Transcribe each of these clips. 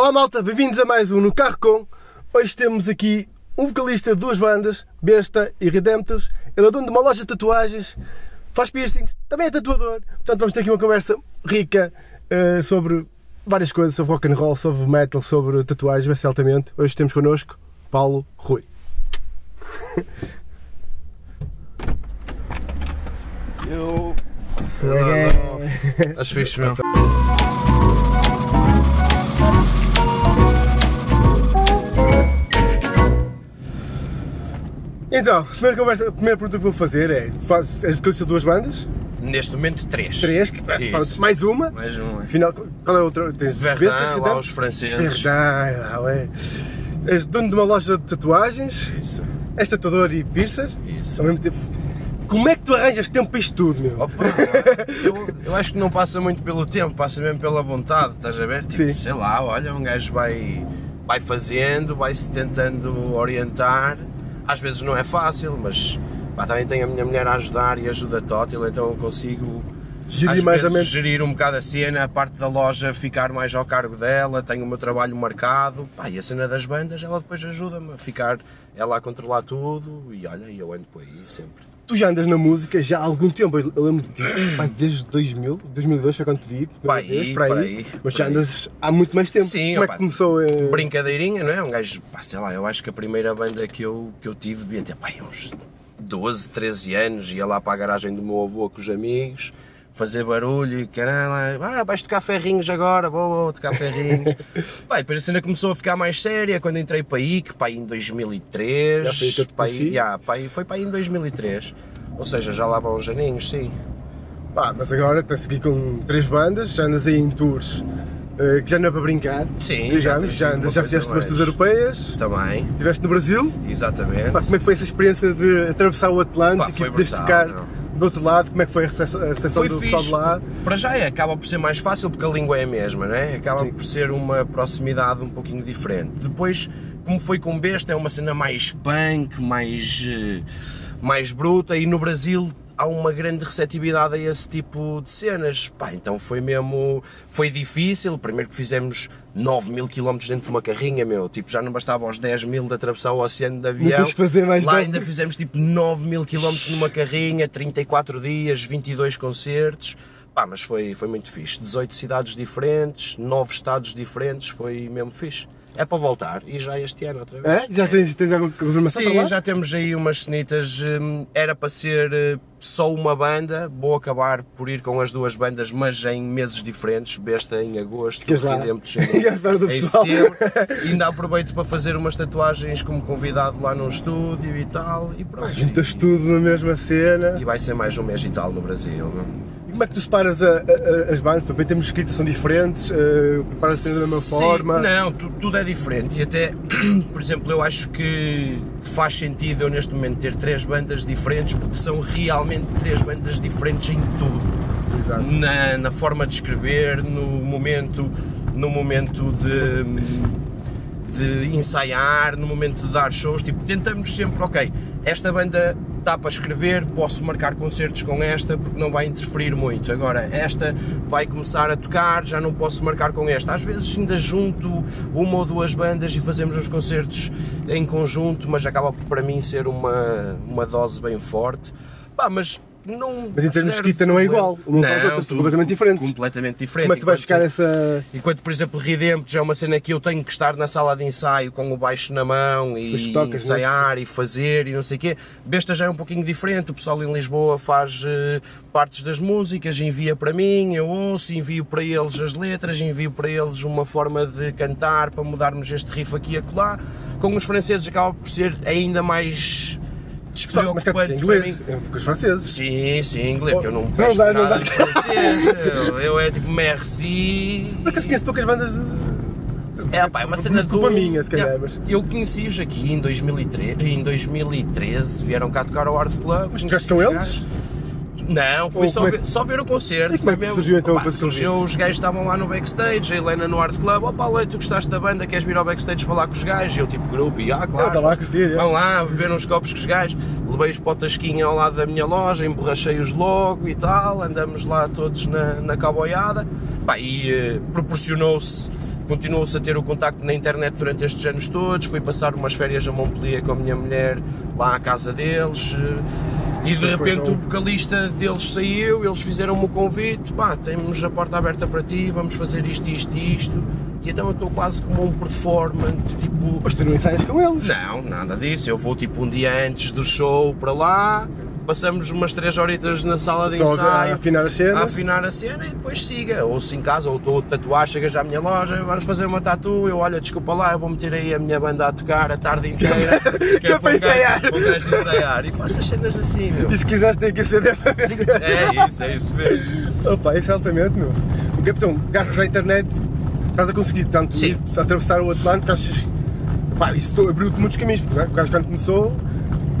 Olá malta, bem-vindos a mais um No Carro Com. Hoje temos aqui um vocalista de duas bandas, Besta e Redemptus. Ele é dono de uma loja de tatuagens, faz piercings, também é tatuador. Portanto, vamos ter aqui uma conversa rica eh, sobre várias coisas, sobre rock and roll, sobre metal, sobre tatuagens, vai ser altamente. Hoje temos connosco Paulo Rui. Eu. Acho fixe mesmo. Então, a primeira, conversa, a primeira pergunta que vou fazer é: tu fazes, vocalista de duas bandas? Neste momento, três. Três, que- pronto, mais uma. Mais um. é. Afinal, qual é a outra? Tens Verdun, lá os franceses. Verdun, ah, ué. És dono de uma loja de tatuagens, Isso. és tatuador e piercer, Isso. ao mesmo tempo. Como é que tu arranjas tempo para isto tudo, meu? Opa, eu, eu acho que não passa muito pelo tempo, passa mesmo pela vontade, estás a ver? Tipo, Sim. sei lá, olha, um gajo vai, vai fazendo, vai-se tentando orientar. Às vezes não é fácil, mas pá, também tenho a minha mulher a ajudar e ajuda tótil, então eu consigo Gerir mais ou menos. gerir um bocado a cena, a parte da loja ficar mais ao cargo dela, tenho o meu trabalho marcado, pá, e a cena das bandas, ela depois ajuda-me a ficar, ela a controlar tudo, e olha, eu ando por aí sempre. Tu já andas na música já há algum tempo, eu lembro de pá, desde 2000, 2002 foi quando te vi, primeira vez, aí, para aí, aí, mas já aí. andas há muito mais tempo. Sim, Como é opa, que começou a... Brincadeirinha, não é? Um gajo, pá, sei lá, eu acho que a primeira banda que eu, que eu tive devia ter, pá, aí uns 12, 13 anos, ia lá para a garagem do meu avô com os amigos, fazer barulho e caralho, ah, vais tocar ferrinhos agora, vou, vou tocar ferrinhos. e depois a cena começou a ficar mais séria quando entrei para aí, que pá, aí em 2003, Já foi pá, aí- já, pá, aí- foi para aí em 2003, ou seja, já lá vão uns aninhos, sim. Pá, mas agora estás aqui com três bandas, já andas aí em tours, eh, que já não é para brincar. Sim, já já, uma já coisa fizeste umas tours europeias, Também, estiveste no Brasil. exatamente. Pá, como é que foi essa experiência de atravessar o Atlântico Pá, e poderes brutal, tocar não. Do outro lado? Como é que foi a recepção, a recepção do pessoal de lá? Para já é, acaba por ser mais fácil porque a língua é a mesma, não é? Acaba Sim. por ser uma proximidade um pouquinho diferente. Depois, como foi com Besta, é uma cena mais punk, mais, eh, mais bruta e no Brasil há uma grande receptividade a esse tipo de cenas. Pá, então foi mesmo, foi difícil, primeiro que fizemos 9 mil quilómetros dentro de uma carrinha, meu, tipo, já não bastava aos 10 mil de atravessar o oceano de avião. fazer mais Lá nove. ainda fizemos tipo 9 mil quilómetros numa carrinha, 34 dias, 22 concertos. Pá, mas foi, foi muito fixe. 18 cidades diferentes, 9 estados diferentes, foi mesmo fixe. É para voltar e já este ano outra vez. É? Já tens, tens alguma confirmação Sim, já temos aí umas cenitas. hum, Era para ser eh, só uma banda, vou acabar por ir com as duas bandas, mas em meses diferentes. Besta em agosto, do em pessoal. setembro. Ainda aproveito para fazer umas tatuagens como convidado lá num estúdio e tal. E pronto. Juntas tudo na mesma cena. e vai ser mais um mês e tal no Brasil. não? E como é que tu separas a- a- as bandas? Também temos escritas são diferentes, uh, preparas-te da mesma Sim, forma. Não, tu- tudo é diferente e até, por exemplo, eu acho que faz sentido eu neste momento ter três bandas diferentes porque são realmente três bandas diferentes em tudo. Exato. Na, na forma de escrever, no momento, no momento de, de ensaiar, no momento de dar shows, tipo, tentamos sempre, ok, esta banda dá para escrever, posso marcar concertos com esta porque não vai interferir muito. Agora, esta vai começar a tocar, já não posso marcar com esta. Às vezes ainda junto uma ou duas bandas e fazemos uns concertos em conjunto, mas acaba para mim ser uma, uma dose bem forte. Mas não. Mas em termos de escrita não é igual. Uma Não, outras, são completamente diferentes. Completamente diferente. Como é que tu vais buscar essa. Enquanto, por exemplo, Redemptus é uma cena que eu tenho que estar na sala de ensaio com o baixo na mão e tocas, ensaiar e fazer e não sei o quê. Besta já é um pouquinho diferente. O pessoal em Lisboa faz eh, partes das músicas, envia para mim, eu ouço, envio para eles as letras, envio para eles uma forma de cantar para mudarmos este riff aqui e acolá. Com os franceses acaba por ser ainda mais Só, mas para mim. inglês, é com os franceses. Sim, sim, inglês, porque eu não Não peço dá, não nada dá. de francês. Eu, eu é tipo merci. Por acaso conheço poucas bandas. de- É, pá, é uma cena Culpa do... minha, se calhar, mas- Eu conheci-os aqui em 2013, em 2013, vieram cá tocar ao Art Club. Mas tocaste com eles? Não, fui só, é ver, só ver o concerto. E é foi mesmo- surgiu, então, Opa, surgiu, os gajos estavam lá no backstage, a Helena no Art Club. Opa, Leite, tu gostaste da banda, queres vir ao backstage falar com os gajos? E eu tipo grupo, e ah, claro. está lá a curtir. Vão lá, beber uns copos com os gajos, levei-os para o Tasquinha ao lado da minha loja, emborrachei-os logo e tal, andamos lá todos na, na cowboyada, Pá, e eh, proporcionou-se continuou-se a ter o contacto na internet durante estes anos todos, fui passar umas férias a Montpellier com a minha mulher lá à casa deles eh, e de repente o vocalista deles saiu, eles fizeram-me o convite, pá, temos a porta aberta para ti, vamos fazer isto, isto e isto, e então eu estou quase como um performance, tipo, Mas tu não ensaias com eles. não, nada disso. Eu vou tipo um dia antes do show para lá, passamos umas 3 horitas na sala de Só a ensaio, afinar as cenas. a afinar a cena e depois siga. Ou se em casa, ou estou a tatuar, chegas à minha loja, vamos fazer uma tatu, eu olha, desculpa lá, eu vou meter aí a minha banda a tocar a tarde inteira, que, é para ensaiar. para ensaiar. E faço as cenas assim, meu. E se quiseres tem que acender para ver. É isso, é isso mesmo. Opa, isso é altamente, meu. O capitão, graças à internet, estás a conseguir tanto Sim. a atravessar o Atlântico, achas. Pá, isso abriu-te muitos caminhos, porque o gajo quando começou,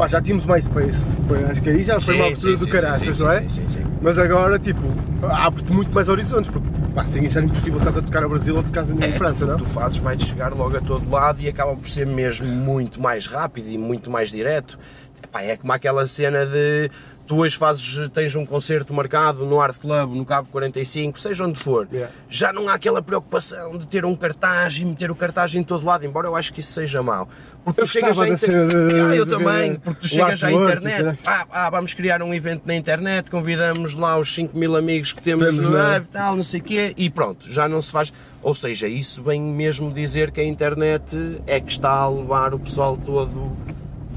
pá, já tínhamos MySpace. Foi, acho que aí já foi Sim, uma abertura do caraças, não é? sim, sim, sim. Mas agora, tipo, abre-te muito mais horizontes, porque pá, sem isso era impossível estás a tocar no Brasil ou tocar em É, França, tu, não? tu fazes, vai-te chegar logo a todo lado e acaba por ser mesmo muito mais rápido e muito mais direto. Epá, é como aquela cena de tu hoje fazes, tens um concerto marcado no Art Club, no Cabo 45, seja onde for, Yeah. já não há aquela preocupação de ter um cartaz e meter o cartaz em todo lado, embora eu acho que isso seja mau. Porque Eu tu chegas à da inter- cena de- Ah, eu também, porque tu chegas à internet, caralho. ah, ah, vamos criar um evento na internet, convidamos lá os 5 mil amigos que temos Temos no web, tal, não sei o quê, e pronto, já não se faz. Ou seja, isso vem mesmo dizer que a internet é que está a levar o pessoal todo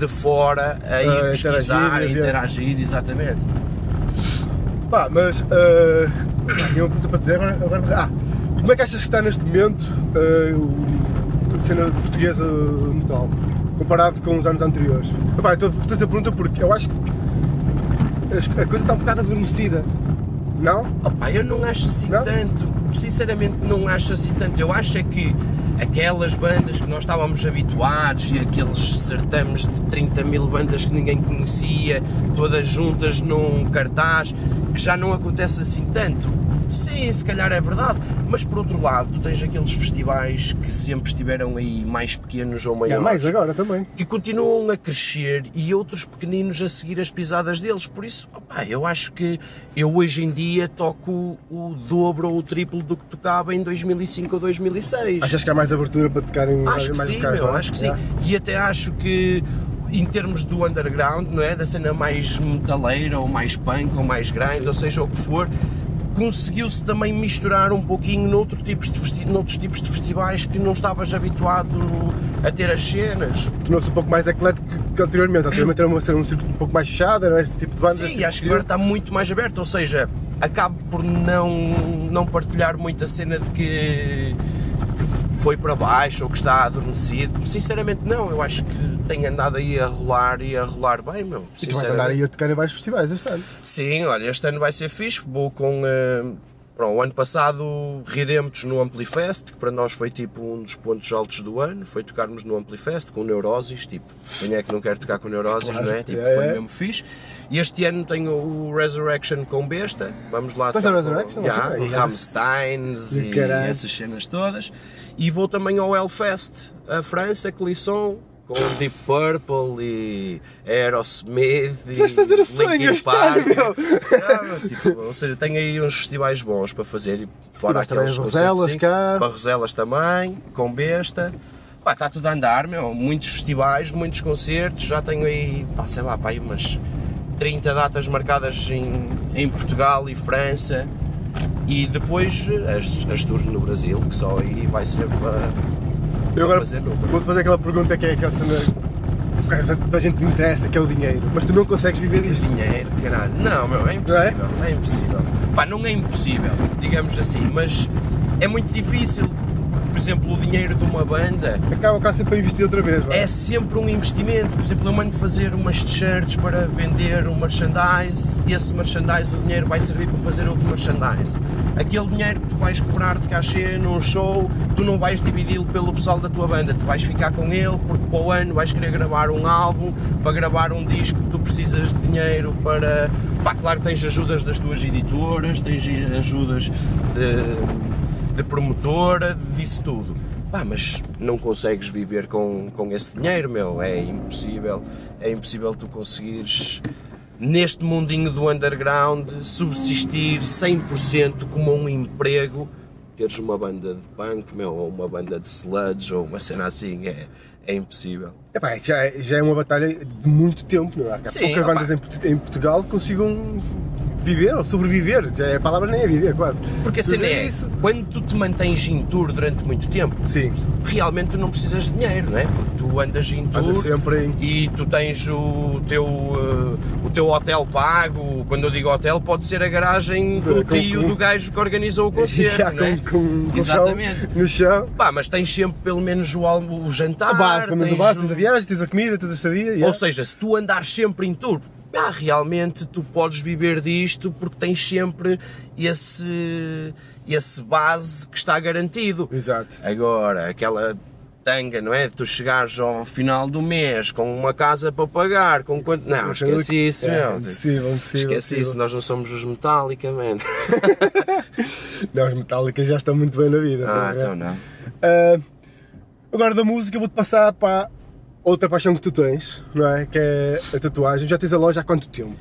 de fora a ir A pesquisar, interagir, interagir, exatamente. Pá, mas. Uh, tinha uma pergunta para te dizer agora. agora ah, como é que achas que está neste momento o- a cena portuguesa no metal? Comparado com os anos anteriores? Epá, eu estou a fazer a pergunta porque eu acho que a coisa está um bocado adormecida. Não? Opa, eu não acho assim Não? tanto, sinceramente não acho assim tanto. Eu acho é que aquelas bandas que nós estávamos habituados e aqueles certames de 30 mil bandas que ninguém conhecia, todas juntas num cartaz, que já não acontece assim tanto. Sim, se calhar é verdade, mas por outro lado, tu tens aqueles festivais que sempre estiveram aí mais pequenos ou É maiores mais agora também. que continuam a crescer e outros pequeninos a seguir as pisadas deles. Por isso, opá, eu acho que eu hoje em dia toco o dobro ou o triplo do que tocava em 2005 ou 2006. Achas que há mais abertura para tocar em Acho que mais sim, locais, meu, não é? acho que sim. E até acho que em termos do underground, não é? Da cena mais metaleira ou mais punk ou mais grind, ou seja o que for, conseguiu-se também misturar um pouquinho noutro tipos de noutros tipos de festivais que não estavas habituado a ter as cenas. Tornou-se um pouco mais eclético que- anteriormente. Anteriormente era uma cena um circuito um pouco mais fechado, era este tipo de bandas. Sim, tipo acho que agora está muito mais aberto, ou seja, acabo por não, não partilhar muito a cena de que, que foi para baixo ou que está adormecido. Sinceramente, não, eu acho que tem andado aí a rolar e a rolar bem, meu. E tu vais andar aí a tocar em vários festivais este ano. Sim, olha, este ano vai ser fixe. Vou com. eh, pronto, o ano passado Redemptos no Amplifest, que para nós foi tipo um dos pontos altos do ano. Foi tocarmos no Amplifest com Neurosis. Tipo, quem é que não quer tocar com Neurosis, Claro, não é? Tipo, é. foi mesmo fixe. E este ano tenho o Resurrection com Besta. Vamos lá Mas é tocar Resurrection? com, sei. com Rammsteins E e, caralho. essas cenas todas. E vou também ao Hellfest, a França, Clisson. Com Deep Purple e Aerosmith e Vais fazer o sonho meu! Ah, tipo, ou seja, tenho aí uns festivais bons para fazer e fora também aqueles as Roselas concertos, sim. cá. Barroselas também, com besta. Pá, está tudo a andar, meu. Muitos festivais, muitos concertos. Já tenho aí, pá, sei lá, pá, aí umas 30 datas marcadas em, em Portugal e França. E depois as, as tours no Brasil, que só aí vai ser para, Eu agora fazer vou-te fazer aquela pergunta que é aquela cena que toda a gente interessa, que é o dinheiro. Mas tu não consegues viver disto. dinheiro, caralho. Não, meu, é impossível, é? impossível. Pá, não é impossível, digamos assim, mas é muito difícil. Por exemplo, o dinheiro de uma banda Acaba cá sempre a investir outra vez, não é? é sempre um investimento. Por exemplo, eu mando fazer umas t-shirts para vender um merchandise e esse merchandise, o dinheiro vai servir para fazer outro merchandise. Aquele dinheiro que tu vais cobrar cachê num show, tu não vais dividi-lo pelo pessoal da tua banda, tu vais ficar com ele porque para o ano vais querer gravar um álbum, para gravar um disco tu precisas de dinheiro para. Pá, claro que tens ajudas das tuas editoras, tens ajudas de de promotora, disso tudo. Pá, mas não consegues viver com, com esse dinheiro, meu, é impossível. É impossível tu conseguires, neste mundinho do underground, subsistir 100% como um emprego teres uma banda de punk, meu, ou uma banda de sludge, ou uma cena assim, é, é impossível. Epá, já, é- já é uma batalha de muito tempo, não é? Há Sim, poucas opá. bandas em, em Portugal que consigam viver ou sobreviver. Já é, a palavra nem é viver, quase. Porque a cena Viver é, isso. quando tu te mantens em tour durante muito tempo, Sim. realmente tu não precisas de dinheiro, não é? Porque tu andas em tour Anda sempre em. e tu tens o teu, eh, o teu hotel pago. Quando eu digo hotel, pode ser a garagem do Com- tio com- do gajo que organizou o concerto, Já não é? com, com, Exatamente. Chão, no chão. Pá, mas tens sempre pelo menos o, almo- o jantar. A base, tens base, o- tens a viagem, tens a comida, tens a estadia. yeah. Ou seja, se tu andares sempre em tour, ah, realmente tu podes viver disto porque tens sempre esse, esse base que está garantido. Exato. Agora, aquela tanga, não é? Tu chegares ao final do mês com uma casa para pagar, com quanto. Não, esquece isso, É, meu. impossível, impossível, Esquece isso, nós não somos os Metallica, man. Não, os Metallica já estão muito bem na vida. Ah, então não. Ah, agora da música vou-te passar para outra paixão que tu tens, não é? Que é a tatuagem. Já tens a loja há quanto tempo?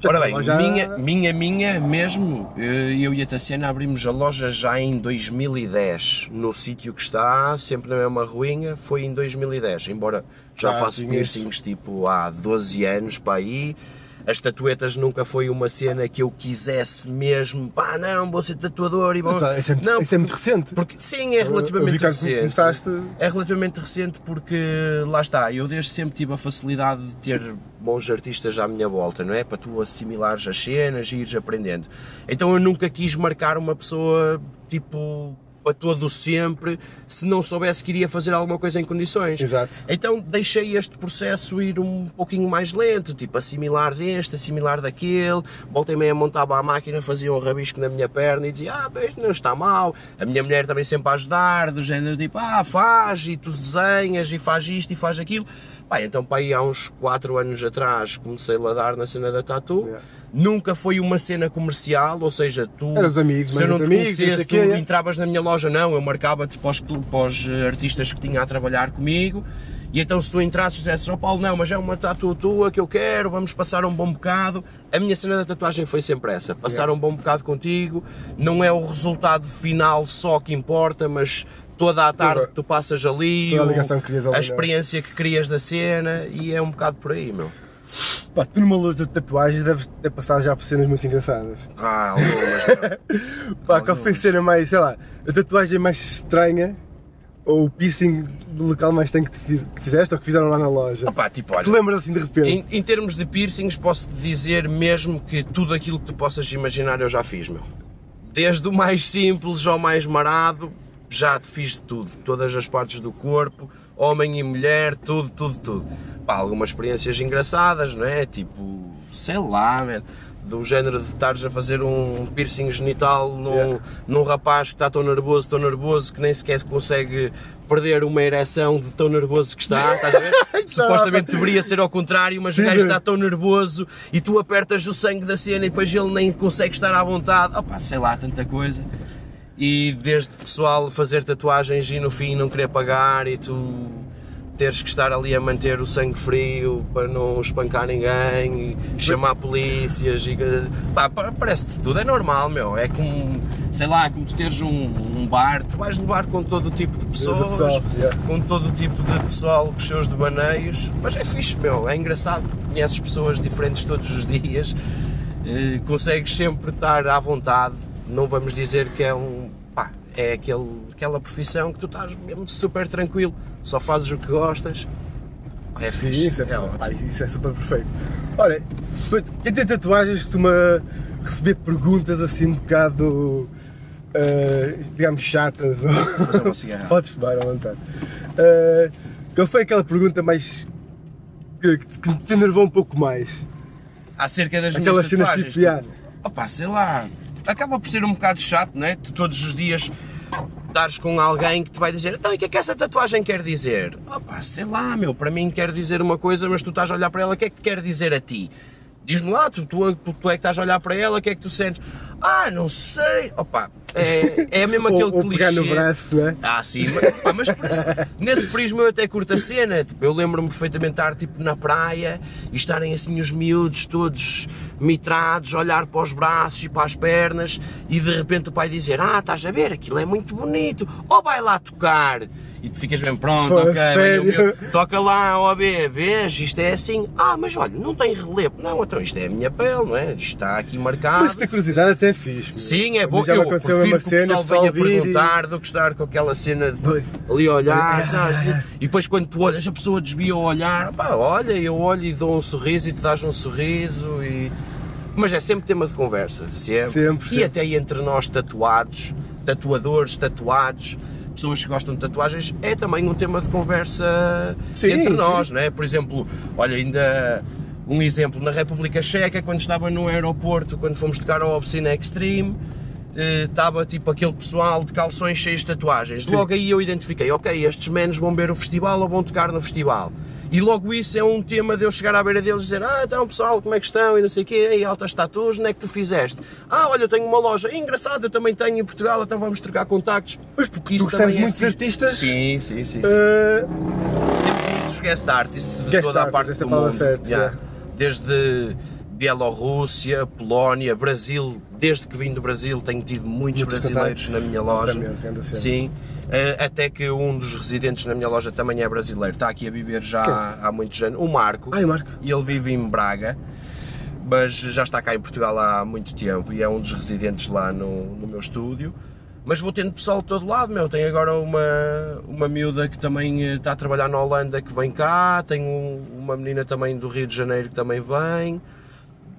Já Ora bem, loja minha, minha, minha mesmo, eh, eu e a Tassiana abrimos a loja já em 2010, no sítio que está, sempre na mesma ruinha, foi em 2010, embora já Já faço piercings tipo há 12 anos para aí, as tatuetas nunca foi uma cena que eu quisesse mesmo, pá não, vou ser tatuador e vou... Então, isso é muito- não, isso é muito recente. porque, sim, é relativamente recente. começaste- É relativamente recente porque, lá está, eu desde sempre tive a facilidade de ter bons artistas à minha volta, não é? Para tu assimilares as cenas e ires aprendendo. Então eu nunca quis marcar uma pessoa, tipo, para todo sempre, se não soubesse que iria fazer alguma coisa em condições. Exato. Então deixei este processo ir um pouquinho mais lento, tipo assimilar deste, assimilar daquele, voltei meia montava a máquina, fazia um rabisco na minha perna e dizia, ah, isto não está mal. A minha mulher também sempre a ajudar, do género tipo, ah, faz, e tu desenhas, e faz isto, e faz aquilo. Pá, então para aí há uns 4 anos atrás comecei a ladar na cena da tatu. Yeah. Nunca foi uma cena comercial, ou seja, tu, Eram os amigos, se eu não te amigos, conhecesse, tu é. entravas na minha loja, não, eu marcava-te para os, para os eh, artistas que tinha a trabalhar comigo, e então se tu entrasses e dissesses, ó Paulo, não, mas é uma tatu tua que eu quero, vamos passar um bom bocado. A minha cena da tatuagem foi sempre essa, passar um bom bocado contigo, não é o resultado final só que importa, mas toda a tarde Toda- que tu passas ali, a o- a não é? experiência que crias da cena, e é um bocado por aí, meu. Pá, tu numa loja de tatuagens deves ter passado já por cenas muito engraçadas. Ah, algumas. Pá, qual foi a cena mais, sei lá, a tatuagem mais estranha ou o piercing do local mais estranho que, fiz- que fizeste ou que fizeram lá na loja? Opá, tipo, olha, Tu lembras assim de repente? Em, em termos de piercings, posso te dizer mesmo que tudo aquilo que tu possas imaginar eu já fiz, meu. Desde o mais simples ao mais marado, já fiz de tudo. Todas as partes do corpo, homem e mulher, tudo, tudo, tudo. Pá, algumas experiências engraçadas, não é? Tipo, sei lá, man, do género de estares a fazer um piercing genital num, Yeah. num rapaz que está tão nervoso, tão nervoso, que nem sequer consegue perder uma ereção de tão nervoso que está, estás a ver? Supostamente deveria ser ao contrário, mas o gajo está tão nervoso e tu apertas o sangue da cena e depois ele nem consegue estar à vontade. Opa, sei lá, tanta coisa. E desde pessoal fazer tatuagens e no fim não querer pagar e tu teres que estar ali a manter o sangue frio para não espancar ninguém e chamar polícias e pá, pa- parece-te tudo, é normal meu, é como, sei lá, como tu teres um, um bar, tu vais levar com todo o tipo de pessoas, pessoal, yeah. com todo o tipo de pessoal com os seus devaneios, mas é fixe meu, é engraçado, conheces pessoas diferentes todos os dias, eh, consegues sempre estar à vontade, não vamos dizer que é um, é aquele, aquela profissão que tu estás mesmo super tranquilo, só fazes o que gostas, é Sim, fixe, isso é, é pá, isso é super perfeito. Olha, tem tatuagens costuma receber perguntas assim um bocado, ah, digamos, chatas. ou-. Podes fumar à vontade. Ah, qual foi aquela pergunta mais. que, que te enervou um pouco mais? acerca das Aquelas minhas cenas tatuagens. tipo, yeah. Opa, sei lá, acaba por ser um bocado chato, não é? Tu todos os dias dares com alguém que te vai dizer então, e o que é que essa tatuagem quer dizer? Opa, sei lá, meu, para mim quer dizer uma coisa, mas tu estás a olhar para ela, o que é que te quer dizer a ti? Diz-me lá, tu, tu, tu, é que estás a olhar para ela, o que é que tu sentes? Ah, não sei. Opa, é, é mesmo aquele ou, ou clichê. pegar no braço, não é? Ah, sim, mas, pá, mas esse- nesse prisma eu até curto a cena. Tipo, eu lembro-me perfeitamente de estar tipo, na praia e estarem assim os miúdos todos mitrados, olhar para os braços e para as pernas e de repente o pai dizer: Ah, estás a ver, aquilo é muito bonito, ou vai lá tocar. E tu ficas bem pronto, Pô, ok, eu- toca lá, ó B, vês, isto é assim. Ah, mas olha, não tem relevo. Não, então isto é a minha pele, não é? Isto está aqui marcado. Mas essa curiosidade até é fixe. meu. Sim, é bom. Já Eu prefiro uma que o cena, pessoal venha vir e- perguntar do que estar com aquela cena de ali olhar, Ah, sabes? ah, E depois quando tu olhas, a pessoa desvia o olhar, pá, olha, eu olho e dou um sorriso e tu dás um sorriso e... Mas é sempre tema de conversa, sempre. Sempre, E sempre. até entre nós tatuados, tatuadores, tatuados, pessoas que gostam de tatuagens, é também um tema de conversa Sim, entre sim. nós, não é? Por exemplo, olha, ainda um exemplo, na República Checa, quando estava no aeroporto, quando fomos tocar ao Obscene Extreme, eh, estava tipo aquele pessoal de calções cheios de tatuagens. Logo aí eu identifiquei, ok, estes menos vão ver o festival ou vão tocar no festival. E logo isso é um tema de eu chegar à beira deles e dizer, ah, então pessoal, como é que estão? E não sei o quê, e altas tatuas, onde é que tu fizeste? Ah, olha, eu tenho uma loja, engraçado, eu também tenho em Portugal, então vamos trocar contactos. Pois, porque Isso tu recebes também é muitos fixe. artistas. Sim, sim, sim. sim. eh, Temos muitos guest artists de Guest toda a artists, parte essa do mundo. certa, já. yeah. Desde Bielorrússia, Polónia, Brasil. Desde que vim do Brasil tenho tido muitos brasileiros na minha loja. Sempre. Sim. Eh, até que um dos residentes na minha loja também é brasileiro. Está aqui a viver já há, há muitos anos. O Marco. Ai, Marco. E ele vive em Braga. Mas já está cá em Portugal há muito tempo e é um dos residentes lá no, no meu estúdio. Mas vou tendo pessoal de todo lado, meu. Tenho agora uma, uma miúda que também eh, está a trabalhar na Holanda que vem cá. Tenho um- uma menina também do Rio de Janeiro que também vem.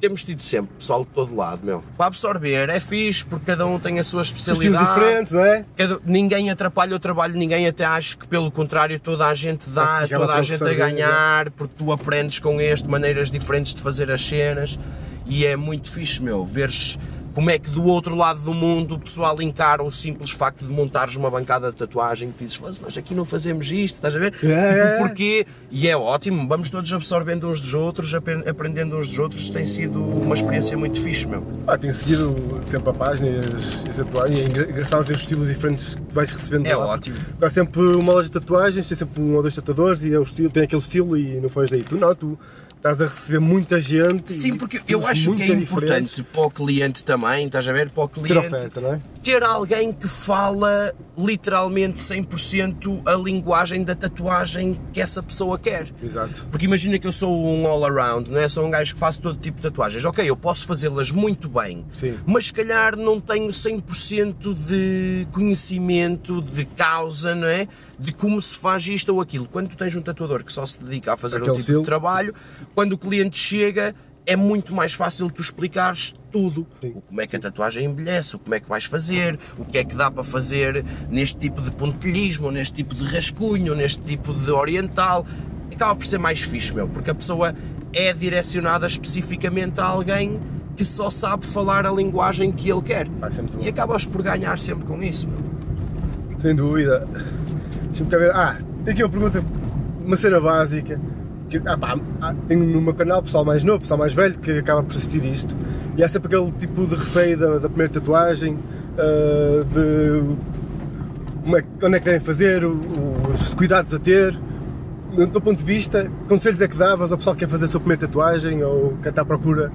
Temos tido sempre pessoal de todo lado, meu. Para absorver, é fixe porque cada um tem a sua especialidade. diferentes, não é? Cada- ninguém atrapalha o trabalho, ninguém até acho que pelo contrário toda a gente dá, acaba toda a gente a ganhar, porque tu aprendes com este maneiras diferentes de fazer as cenas e é muito fixe, meu, veres como é que do outro lado do mundo o pessoal encara o simples facto de montares uma bancada de tatuagem e dizes, "Foda-se, nós aqui não fazemos isto, estás a ver? É, é, é. Tipo, porquê? E é ótimo, vamos todos absorvendo uns dos outros, apre- aprendendo uns dos outros, tem sido uma experiência muito fixe, meu. Ah, tenho seguido sempre a página e as, as tatuagens. É engra- engraçado ver os estilos diferentes que vais recebendo. É lá. ótimo. Há sempre uma loja de tatuagens, tem sempre um ou dois tatuadores e é o estilo, tem aquele estilo e não foges daí. Tu não, tu estás a receber muita gente. Sim, porque eu acho que é diferentes. importante para o cliente também, estás a ver? Para o ter cliente oferta, não é? ter alguém que fala literalmente 100% a linguagem da tatuagem que essa pessoa quer. Exato. Porque imagina que eu sou um all-around, não é? Sou um gajo que faço todo tipo de tatuagens. Ok, eu posso fazê-las muito bem, Sim. mas se calhar não tenho 100% de conhecimento, de causa, não é? De como se faz isto ou aquilo. Quando tu tens um tatuador que só se dedica a fazer Aquele um tipo de trabalho, quando o cliente chega, é muito mais fácil tu explicares tudo. Sim. O como é que a tatuagem envelhece, o como é que vais fazer, o que é que dá para fazer neste tipo de pontilhismo, neste tipo de rascunho, neste tipo de oriental. Acaba por ser mais fixe, meu, porque a pessoa é direcionada especificamente a alguém que só sabe falar a linguagem que ele quer. E acabas por ganhar sempre com isso. meu. Sem dúvida. Deixa-me cá ver. Ah, tem aqui uma pergunta, uma cena básica. Que, ah, pá, tenho no meu canal pessoal mais novo, pessoal mais velho que acaba por assistir isto. E há sempre aquele tipo de receio da, da primeira tatuagem, ah, de é, onde é que devem fazer, os cuidados a ter. Do teu ponto de vista, que conselhos é que davas ao pessoal que quer fazer a sua primeira tatuagem ou que está à procura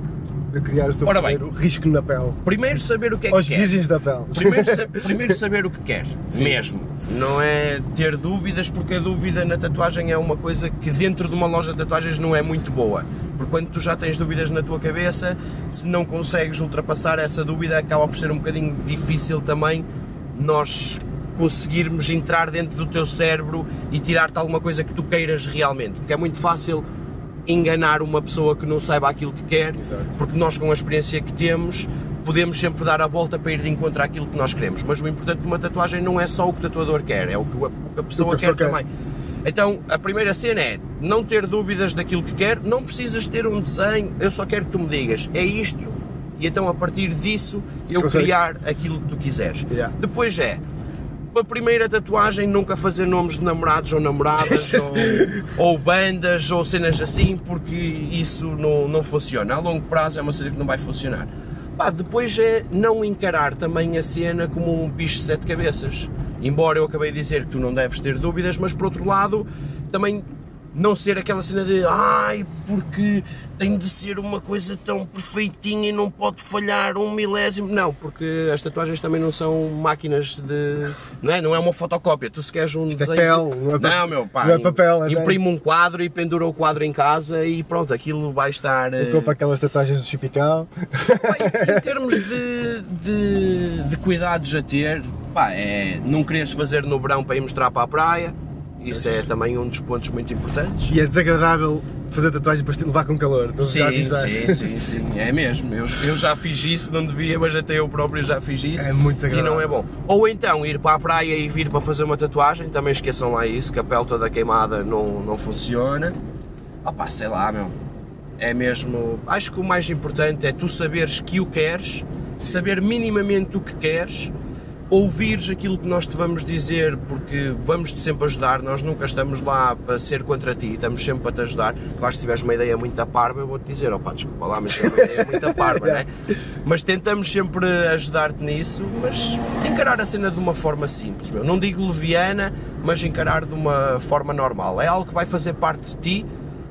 de criar o seu Ora bem. primeiro risco na pele? Primeiro saber o que é Aos que quer. virgens da pele. Primeiro, sa- primeiro saber o que quer, mesmo. Não é ter dúvidas, porque a dúvida na tatuagem é uma coisa que dentro de uma loja de tatuagens não é muito boa. Porque quando tu já tens dúvidas na tua cabeça, se não consegues ultrapassar essa dúvida, acaba por ser um bocadinho difícil também nós conseguirmos entrar dentro do teu cérebro e tirar-te alguma coisa que tu queiras realmente. Porque é muito fácil enganar uma pessoa que não saiba aquilo que quer, Exato. porque nós com a experiência que temos podemos sempre dar a volta para ir de encontro àquilo que nós queremos, mas o importante de uma tatuagem não é só o que o tatuador quer, é o que a, o que a pessoa que quer quer. também. Então, a primeira cena é não ter dúvidas daquilo que quer, não precisas ter um desenho, eu só quero que tu me digas, é isto, e então a partir disso eu Consegues. criar aquilo que tu quiseres. Yeah. Depois é, tipo, a primeira tatuagem nunca fazer nomes de namorados ou namoradas ou, ou bandas ou cenas assim, porque isso não, não funciona. A longo prazo é uma cena que não vai funcionar. Pá, depois é não encarar também a cena como um bicho de sete cabeças. Embora eu acabei de dizer que tu não deves ter dúvidas, mas por outro lado, também não ser aquela cena de ai, porque tem de ser uma coisa tão perfeitinha e não pode falhar um milésimo. Não, porque as tatuagens também não são máquinas de. Não é, não é uma fotocópia. Tu se queres um Isto é desenho. papel, não é não, meu pá. não é papel, é Imprime um quadro e pendura o quadro em casa e pronto, aquilo vai estar. eh, Estou para aquelas tatuagens do Chipicão. Pá, em termos de, de, de cuidados a ter, pá, é não quereres fazer no verão para ir mostrar para a praia, isso é também um dos pontos muito importantes. E é desagradável fazer tatuagem para te levar com calor. A Sim, sim, sim, sim, é mesmo. Eu, eu já fiz isso, não devia, mas até eu próprio já fiz isso. É muito E não é agradável. bom. Ou então ir para a praia e vir para fazer uma tatuagem, também esqueçam lá isso, que a pele toda queimada não, não funciona. Ah pá, sei lá, meu. É mesmo. Acho que o mais importante é tu saberes que o queres, saber minimamente o que queres, ouvires aquilo que nós te vamos dizer, porque vamos-te sempre ajudar, nós nunca estamos lá para ser contra ti, estamos sempre para te ajudar. Claro, se tiveres uma ideia muito parva, eu vou-te dizer, opá, desculpa lá, mas é uma ideia muito parva, né? Mas tentamos sempre ajudar-te nisso, mas encarar a cena de uma forma simples, meu. Não digo leviana, mas encarar de uma forma normal. É algo que vai fazer parte de ti,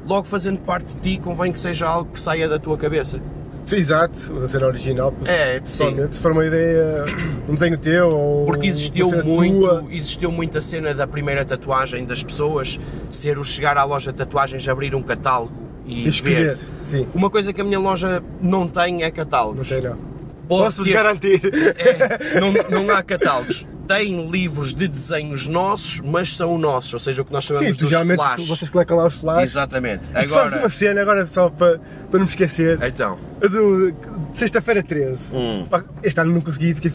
logo fazendo parte de ti, convém que seja algo que saia da tua cabeça. Sim, exato, uma cena original. É, sim. Se for uma ideia, um desenho teu ou. Porque existiu muito, tua, existiu muito a cena da primeira tatuagem das pessoas ser o chegar à loja de tatuagens, abrir um catálogo e escolher. ver. Sim, Uma coisa que a minha loja não tem é não catálogos. tem não. Posso-vos garantir. É, não, não há catálogos. Tem livros de desenhos nossos, mas são nossos, ou seja, o que nós Sim, chamamos tu dos geralmente flashes. vocês colocam lá os flashes. Exatamente. E tu fazes Agora, uma cena agora só para, para não me esquecer. então, do, de sexta-feira 13. Hum. Este ano não consegui, fiquei.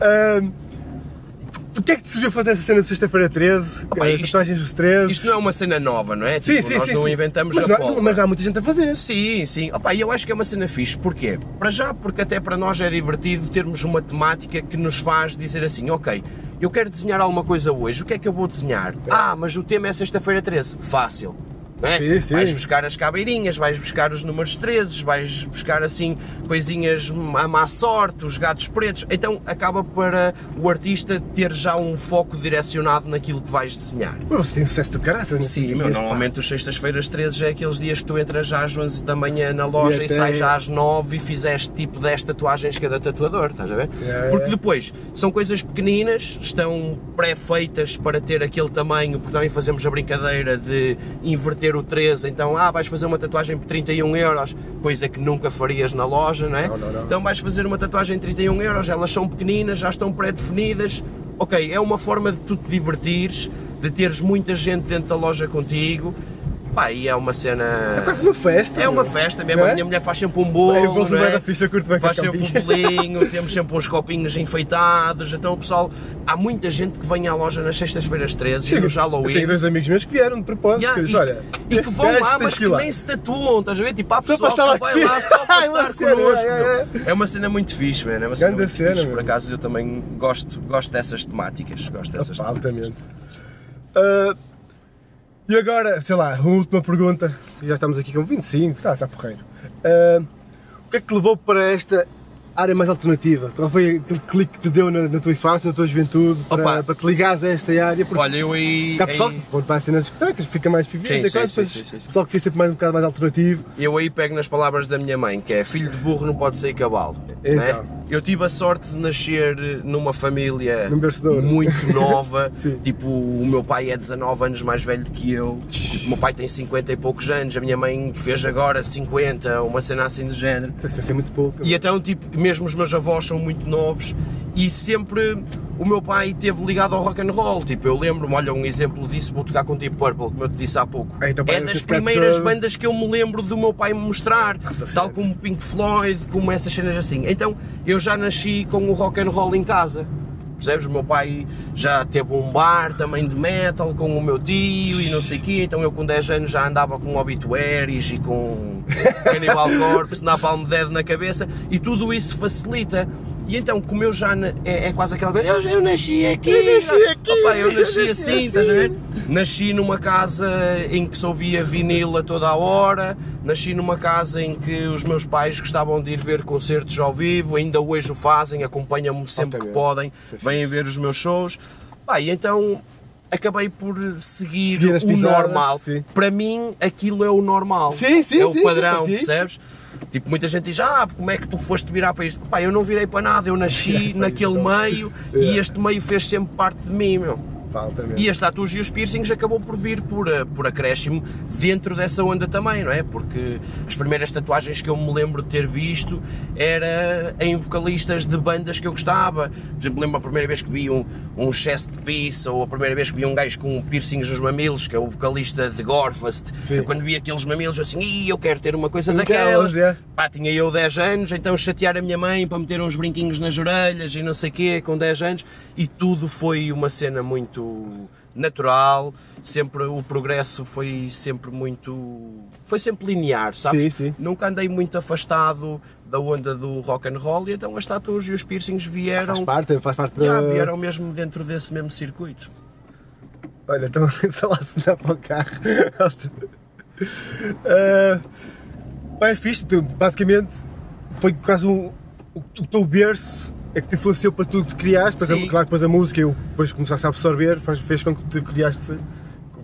Ahm, o que é que te surgiu fazer essa cena de sexta-feira 13? Opa, As tatuagens dos 13? isto não é uma cena nova, não é? sim, Tipo, sim, nós sim. não sim. inventamos mas a não, mas há muita gente a fazer. Sim, sim. Opa, eu acho que é uma cena fixe. Porquê? Para já, porque até para nós é divertido termos uma temática que nos faz dizer assim, ok, eu quero desenhar alguma coisa hoje, o que é que eu vou desenhar? Ah, mas o tema é sexta-feira 13. Fácil. É? Sim, sim. Vais buscar as caveirinhas, vais buscar os números 13, vais buscar assim coisinhas à má sorte, os gatos pretos. Então acaba para o artista ter já um foco direcionado naquilo que vais desenhar. Mas você tem sucesso de caraças Sim, dias, pá. normalmente os sextas-feiras 13 é aqueles dias que tu entras já às 11 da manhã na loja E e, até- sais já às 9 e fizeste tipo 10 tatuagens cada tatuador, estás a ver? Yeah, Porque yeah. depois são coisas pequeninas, estão pré-feitas para ter aquele tamanho, porque também fazemos a brincadeira de inverter o 13, então ah, vais fazer uma tatuagem por 31 euros, coisa que nunca farias na loja, não é? Não, não, não. Então vais fazer uma tatuagem de 31 euros, elas são pequeninas, já estão pré-definidas. Ok, é uma forma de tu te divertires, de teres muita gente dentro da loja contigo. Pá, e é uma cena. É quase uma festa. É uma festa mesmo. Não A é? minha mulher faz sempre um bolo. Eu vou é? da ficha, curto bem Faz sempre um bolinho, temos sempre uns copinhos enfeitados. Então o pessoal. Há muita gente que vem à loja nas sextas-feiras 13 e no Halloween. tenho dois amigos meus que vieram de propósito. Yeah, que e, olha, e que vão lá, mas que lá. nem se tatuam, estás a ver? Tipo, há Só pessoal que lá vai lá só para É estar connosco. é. É uma cena muito fixe, mano. É uma cena Grande muito cena, fixe. Por acaso eu também gosto, gosto dessas temáticas. Gosto dessas Opa, temáticas. altamente. Ah, e agora, sei lá, uma última pergunta. Já estamos aqui com 25, está, está porreiro. Ah, o que é que te levou para esta área mais alternativa? Qual foi aquele clique que te deu na, na tua infância, na tua juventude, para, para te ligares a esta área? Porque Olha, eu aí. há pessoal aí- que quando vai ser nas discotecas fica mais pivinho, Sim, sim, sim, sim, sim, sim. pessoal que fica sempre mais, um bocado mais alternativo. Eu aí pego nas palavras da minha mãe, que é filho de burro não pode ser cavalo. Então. né? Eu tive a sorte de nascer numa família muito nova. Tipo, o meu pai é 19 anos mais velho do que eu. Tipo, o meu pai tem 50 e poucos anos, a minha mãe fez agora 50, uma cena assim do género. Vai ser muito pouco. E então, tipo, mesmo os meus avós são muito novos e sempre o meu pai teve ligado ao rock and roll. Tipo, eu lembro-me, olha, um exemplo disso, vou tocar com Deep Purple, como eu te disse há pouco. Ah, então, é das primeiras bandas que eu me lembro do meu pai me mostrar, tá tal como Pink Floyd, como essas cenas assim. Então, eu já nasci com o rock and roll em casa. Percebes? O meu pai já teve um bar também de metal com o meu tio e não sei o quê, então eu com 10 anos já andava com obituaries e com Cannibal Corpse, Napalm Dead na cabeça e tudo isso facilita. E então, como eu já é, é quase aquela coisa, eu, eu nasci aqui, Eu nasci aqui, Opa, eu eu nasci nasci assim, assim. estás a ver? Nasci numa casa em que se ouvia vinil a toda a hora, nasci numa casa em que os meus pais gostavam de ir ver concertos ao vivo, ainda hoje o fazem, acompanham-me sempre que podem, é vêm ver os meus shows. Pá, e então acabei por seguir, Seguir o pisadas, normal. sim. Para mim, aquilo é o normal. Sim, sim, é o padrão, percebes? Tipo, muita gente diz, ah, como é que tu foste virar para isto? Pá, eu não virei para nada, eu nasci naquele então. meio e Yeah. este meio fez sempre parte de mim, meu. E as tatuas e os piercings acabou por vir por, eh, por acréscimo dentro dessa onda também, não é? Porque as primeiras tatuagens que eu me lembro de ter visto era em vocalistas de bandas que eu gostava. Por exemplo, lembro a primeira vez que vi um, um chest piece ou a primeira vez que vi um gajo com piercings nos mamilos, que é o vocalista de Gorfast. Eu quando vi aqueles mamilos eu assim, Ih, eu quero ter uma coisa Daquelas, daquelas. é. Pá, tinha eu 10 anos, então chatear a minha mãe para meter uns brinquinhos nas orelhas e não sei o quê, com 10 anos, e tudo foi uma cena muito natural, sempre o progresso foi sempre muito. foi sempre linear, sabes? Sim, sim. Nunca andei muito afastado da onda do rock and roll e então as tatuas e os piercings vieram. Faz parte, faz parte da... vieram mesmo dentro desse mesmo circuito. Olha, então sei lá assinar para o carro. uh, é fixe, basicamente foi quase um, o, o teu berço é que te influenciou para tudo que criaste, Sim. claro que depois a música eu depois começaste a absorver, faz, fez com que tu criaste,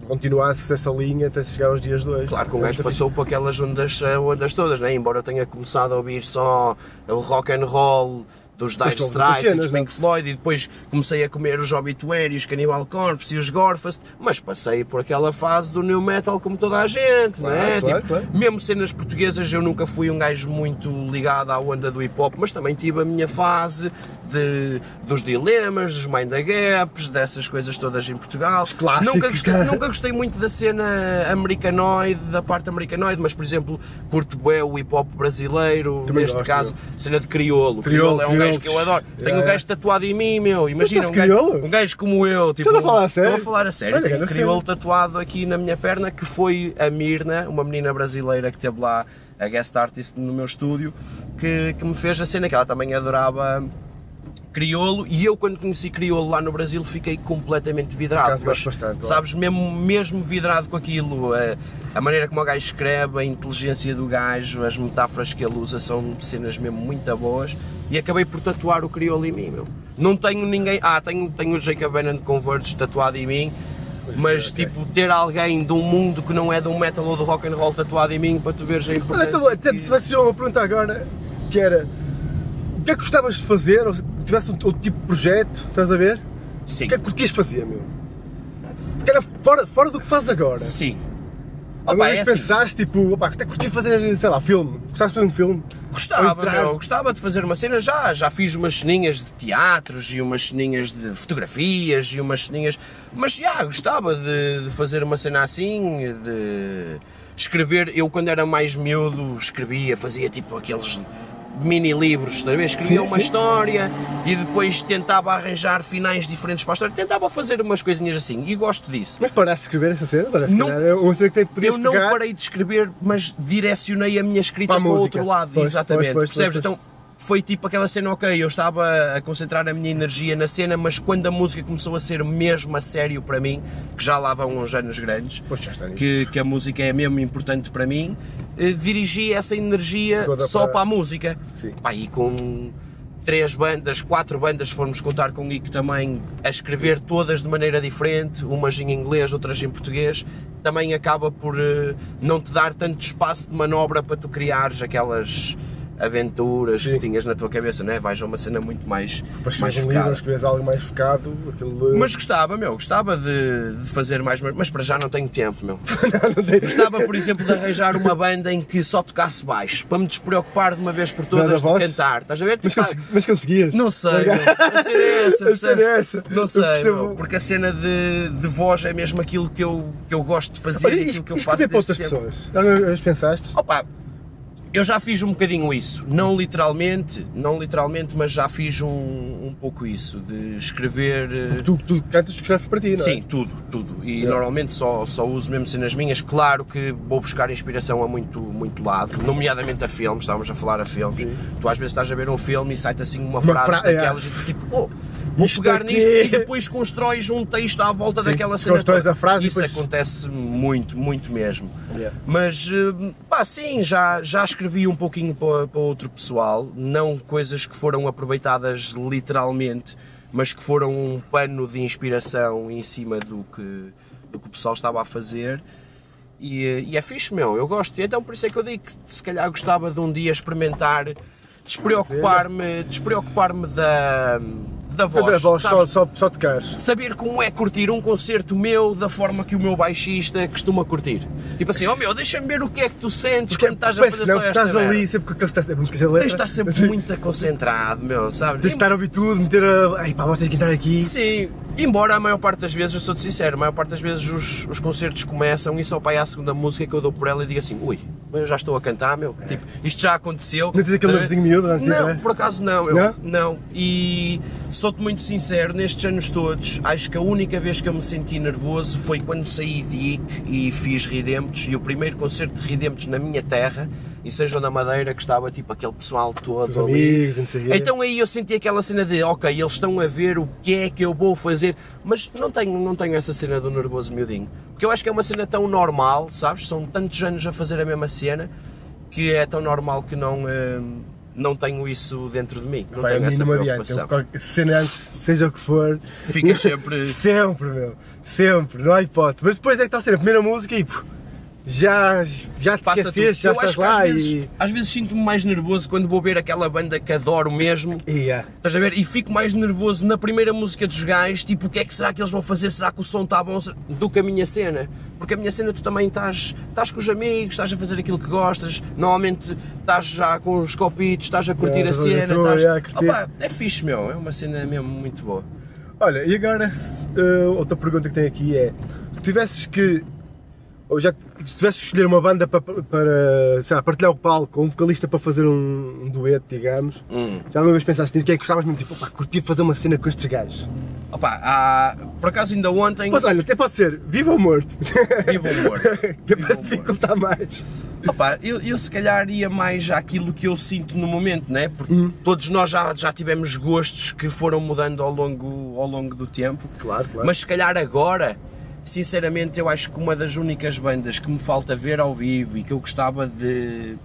continuasses essa linha até chegar aos dias de hoje. Claro que um gajo muito passou por aquelas ondas, eh, ondas todas, né? embora eu tenha começado a ouvir só o rock and roll dos Dire Straits e dos Pink Floyd e depois comecei a comer os Obituaries, os Cannibal Corpse e os Gorfast, mas passei por aquela fase do new metal como toda a gente, Claro, né? claro, tipo, claro. Mesmo cenas portuguesas eu nunca fui um gajo muito ligado à onda do hip hop, mas também tive a minha fase de, dos dilemas, dos mind gaps, dessas coisas todas em Portugal. clássicos, Nunca gostei, cara. nunca gostei muito da cena americanoide, da parte americanoide, mas por exemplo, curto bem o hip hop brasileiro, Também neste gosto, caso, cena de crioulo. Crioulo, Crioulo é um gajo que eu adoro. Tenho um Yeah. gajo tatuado em mim, meu. Imagina um gajo, um gajo como eu. Tipo, Estás a falar a sério? Estou a falar a sério. Olha, Tenho um crioulo tatuado aqui na minha perna que foi a Mirna, uma menina brasileira que teve lá, a guest artist no meu estúdio, que, que me fez a cena que ela também adorava crioulo e eu quando conheci crioulo lá no Brasil fiquei completamente vidrado. Mas, bastante, sabes, mesmo, mesmo vidrado com aquilo, a, a maneira como o gajo escreve, a inteligência do gajo, as metáforas que ele usa são cenas mesmo muito boas e acabei por tatuar o crioulo em mim, meu. Não tenho ninguém, ah, tenho, tenho o Jacob Bannon de Converge tatuado em mim, mas ok. tipo, ter alguém de um mundo que não é do metal ou do rock and roll tatuado em mim para tu veres a Olha, importância. então, até que- se tivesse uma pergunta agora que era o que é que gostavas de fazer, ou se tivesse um outro tipo de projeto, estás a ver? Sim. O que é que curtias fazer, meu? Se calhar fora, fora do que fazes agora. Sim. Opa, Agora é assim, pensaste, tipo, opa, até curti fazer, sei lá, filme. Gostavas de fazer um filme? Gostava, meu, gostava de fazer uma cena. Já, já fiz umas ceninhas de teatros e umas ceninhas de fotografias e umas ceninhas, mas já, gostava de, de fazer uma cena assim, de escrever, eu quando era mais miúdo escrevia, fazia tipo aqueles mini livros, estás a ver? escrevia Sim, uma sim. história e depois tentava arranjar finais diferentes para a história, tentava fazer umas coisinhas assim e gosto disso. Mas paraste de escrever essas cenas? Olha, Não- calhar é uma cena que podias Eu não pegar. parei de escrever, mas direcionei a minha escrita Para para, o outro lado, Pois, exatamente. pois, pois, Percebes? Então foi tipo aquela cena, ok, eu estava a concentrar a minha energia na cena, mas quando a música começou a ser mesmo a sério para mim, que já lá vão uns anos grandes, que, que a música é mesmo importante para mim, eh, dirigi essa energia Toda só para- para a música. Sim. Pá, e com três bandas, quatro bandas, se formos contar com o Ico também, a escrever todas de maneira diferente, umas em inglês, outras em português, também acaba por eh, não te dar tanto espaço de manobra para tu criares aquelas aventuras Sim. que tinhas na tua cabeça, não é? Vais a uma cena muito mais, Depois mais um livro, escreves algo mais focado, aquilo... Mas gostava, meu, gostava de, de fazer mais, mas para já não tenho tempo, meu. não tem... Gostava, por exemplo, de arranjar uma banda em que só tocasse baixo, para me despreocupar de uma vez por todas de cantar. Estás a ver? Mas, Tipo, mas conseguias? não sei, meu. a cena é essa, A cena é essa. Não sei, percebo. meu, porque a cena de, de voz é mesmo aquilo que eu, que eu gosto de fazer Olha, e aquilo que eu faço para outras sempre. pessoas? Vez pensaste? Opa, Eu já fiz um bocadinho isso, não literalmente, não literalmente, mas já fiz um, um pouco isso, de escrever. eh, Tu, tu cantas, escreves para ti, não é? Sim, tudo, tudo. E normalmente só, só uso mesmo cenas minhas. Claro que vou buscar inspiração a muito, muito lado, nomeadamente a filmes, estávamos a falar a filmes. Tu às vezes estás a ver um filme e sai-te assim uma, Uma frase fra- daquelas e tu tipo, oh, vou Isto pegar aqui nisto é- e depois constróis um texto à volta Sim, daquela cena. constróis a frase Isso depois- acontece muito, muito mesmo. Yeah. Mas, eh, pá, sim, já, já escrevi um pouquinho para, para outro pessoal, não coisas que foram aproveitadas literalmente, mas que foram um pano de inspiração em cima do que, do que o pessoal estava a fazer. E, eh, e é fixe, meu, eu gosto. Então por isso é que eu digo que se calhar gostava de um dia experimentar despreocupar-me despreocupar-me da, da voz. Da voz, só, só, só tocares. saber como é curtir um concerto meu da forma que o meu baixista costuma curtir. Tipo assim, oh meu, deixa-me ver o que é que tu sentes quando estás a fazer não, só porque esta estás merda. ali, sempre com aquele estás sempre. Tens de estar sempre Assim, muito concentrado, meu, sabes? Tens de estar a ouvir tudo, meter a. Ai pá, vocês que entrar aqui. Sim, embora a maior parte das vezes, eu sou-te sincero, a maior parte das vezes os, os concertos começam e só para aí à segunda música que eu dou por ela e digo assim, ui, mas eu já estou a cantar, meu, tipo, isto já aconteceu. Não tens aquele nervosinho miúdo antes Não, entrar? por acaso não, eu, Não? não. E sou-te muito sincero, nestes anos todos, acho que a única vez que eu me senti nervoso foi quando saí de IC e fiz Redemptos e o primeiro concerto de Redemptos na minha terra, e seja na Madeira, que estava tipo aquele pessoal todo Os amigos, não sei. Então aí eu senti aquela cena de, ok, eles estão a ver o que é que eu vou fazer, mas não tenho, não tenho essa cena do nervoso miudinho. Porque eu acho que é uma cena tão normal, sabes? São tantos anos a fazer a mesma cena que é tão normal que não, hum, não tenho isso dentro de mim. Não a tenho essa adianta. preocupação. Qualquer- cena antes, seja o que for. Ficas sempre- sempre, meu. Sempre, não há hipótese. Mas depois é que está a ser a primeira música e pô, já, já te Passa tudo. esqueceste, já Eu estás acho que lá às vezes, e. às vezes sinto-me mais nervoso quando vou ver aquela banda que adoro mesmo e yeah. Estás a ver? E fico mais nervoso na primeira música dos gajos, tipo, o que é que será que eles vão fazer? Será que o som está bom? Do que a minha cena. Porque a minha cena tu também estás, estás com os amigos, estás a fazer aquilo que gostas, normalmente estás já com os copitos, estás a curtir Yeah, a estás a cena. estás... yeah, curtir. Opa, é fixe, meu, é uma cena mesmo muito boa. Olha, e agora eh, outra pergunta que tenho aqui é: se tivesses que. Ou já que- se tivesses que escolher uma banda para, para sei lá, partilhar o palco ou um vocalista para fazer um, um dueto, digamos, Hum. já uma vez pensaste nisso? Quem é que gostavas mesmo? Tipo, pá, curti fazer uma cena com estes gajos. Opa, há... por acaso ainda ontem. Mas olha, até pode ser vivo ou morto. Viva o humor. que é Viva para dificultar mais. Opa, eu, eu se calhar ia mais àquilo que eu sinto no momento, né? Porque Uhum. todos nós já, já tivemos gostos que foram mudando ao longo, ao longo do tempo. Claro, claro. Mas se calhar agora, sinceramente, eu acho que uma das únicas bandas que me falta ver ao vivo e que eu gostava de,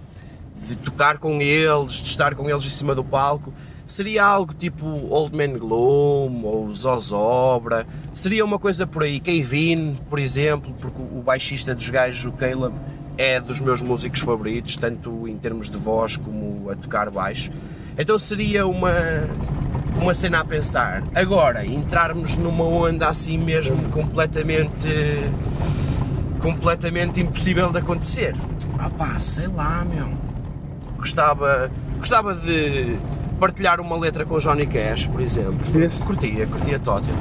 de tocar com eles, de estar com eles em cima do palco, seria algo tipo Old Man Gloom ou Zozobra, seria uma coisa por aí, Kevin, por exemplo, porque o baixista dos gajos, o Caleb, é dos meus músicos favoritos, tanto em termos de voz como a tocar baixo. Então seria uma, uma cena a pensar. Agora, entrarmos numa onda assim mesmo completamente completamente impossível de acontecer. Ah pá, sei lá, meu. Gostava, gostava de partilhar uma letra com Johnny Cash, por exemplo. Curtias? Curtia, curtia Tótil.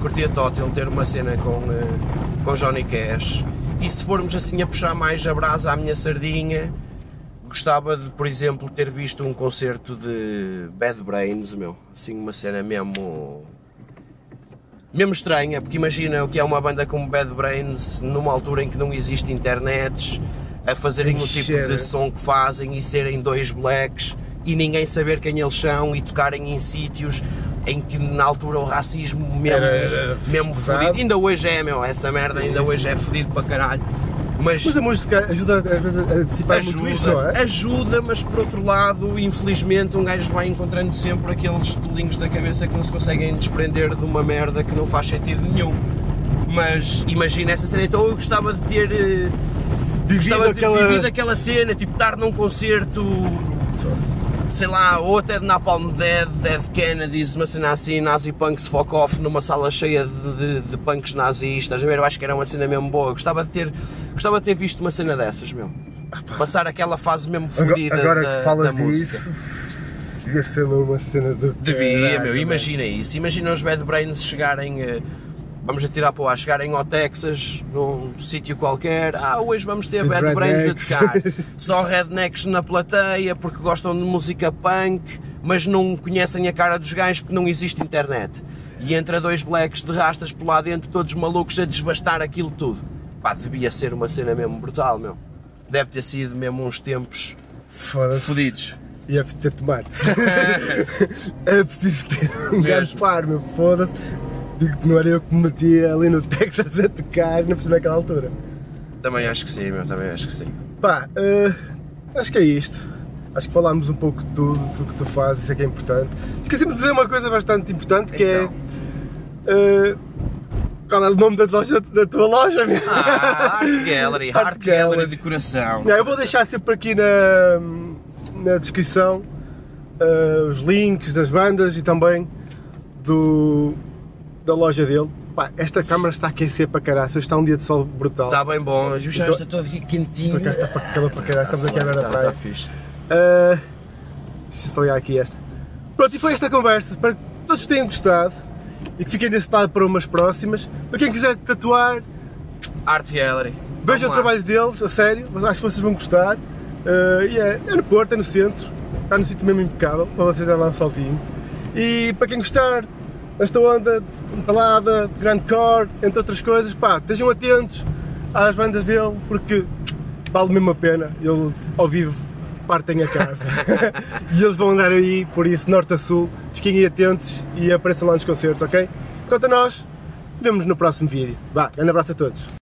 Curtia Tótil ter uma cena com, eh, com Johnny Cash. E se formos assim a puxar mais a brasa à minha sardinha, gostava de, por exemplo, ter visto um concerto de Bad Brains, meu. Assim, uma cena mesmo mesmo estranha, porque imagina o que é uma banda como Bad Brains numa altura em que não existe internet, a fazerem o tipo de som que fazem e serem dois blacks e ninguém saber quem eles são e tocarem em sítios em que na altura o racismo mesmo, Era- era mesmo fodido. Ainda hoje é, meu, essa merda Sim, ainda sim. hoje é fodido para caralho. Mas Mas a música ajuda às vezes a dissipar muito isso, não é? ajuda, mas por outro lado, infelizmente, um gajo vai encontrando sempre aqueles tolinhos da cabeça que não se conseguem desprender de uma merda que não faz sentido nenhum. Mas imagina essa cena, então eu gostava de ter eh, Vivido gostava de ter aquela- vivido aquela cena, tipo estar num concerto, sei lá, ou até de Napalm Dead, Dead Kennedys, uma cena assim, Nazi Punks Fuck Off, numa sala cheia de, de, de punks nazis, estás a ver? Eu acho que era uma cena mesmo boa, gostava de ter, gostava de ter visto uma cena dessas, meu. Passar aquela fase mesmo fodida agora da, que falas da música. disso, devia ser uma cena de. Devia, meu, imagina isso. Imagina os Bad Brains chegarem. eh, vamos atirar para o ar, chegarem ao Texas, num sítio qualquer, ah, hoje vamos ter Bad Brains a tocar. Só rednecks na plateia porque gostam de música punk, mas não conhecem a cara dos gajos porque não existe internet. E entra dois blacks de rastas por lá dentro, todos malucos a desbastar aquilo tudo. Pá, devia ser uma cena mesmo brutal, meu. Deve ter sido mesmo uns tempos fodidos. E é preciso ter tomates. é preciso ter um Mesmo. gajo par, meu, foda-se. Digo-te, não era eu que me metia ali no Texas a tocar, não percebi naquela altura. Também acho que sim, meu, também acho que sim. Pá, eh, acho que é isto. Acho que falámos um pouco de tudo, do que tu fazes, isso é que é importante. Esqueci-me de dizer uma coisa bastante importante que Então. é. eh, qual é o nome da, loja, da tua loja, meu? Ah, Art Gallery, Art Art Gallery Gallery. de coração. Não, eu vou deixar sempre aqui na, na descrição eh, os links das bandas e também do, da loja dele. Pá, esta câmara está a aquecer para caralho, hoje está um dia de sol brutal. Está bem bom, eu já Então- estou todo aqui quentinho. Por acaso está para calor para caralho, estamos aqui a ver a praia. tá fixe. Uh, deixa eu só olhar aqui esta. Pronto, e foi esta conversa. Espero que todos tenham gostado e que fiquem desse lado para umas próximas. Para quem quiser tatuar, Art Gallery. vejam o trabalho deles, a sério. Acho que vocês vão gostar. Uh, e é, é no Porto, é no centro. Está no sítio mesmo impecável para vocês darem lá um saltinho. E para quem gostar desta onda metalada, de grande core, entre outras coisas, pá, estejam atentos às bandas dele porque vale mesmo a pena. Ele ao vivo partem a casa. e eles vão andar aí, por isso, norte a sul. Fiquem aí atentos e apareçam lá nos concertos, ok? Quanto a nós, vemos no próximo vídeo. Vá, grande abraço a todos.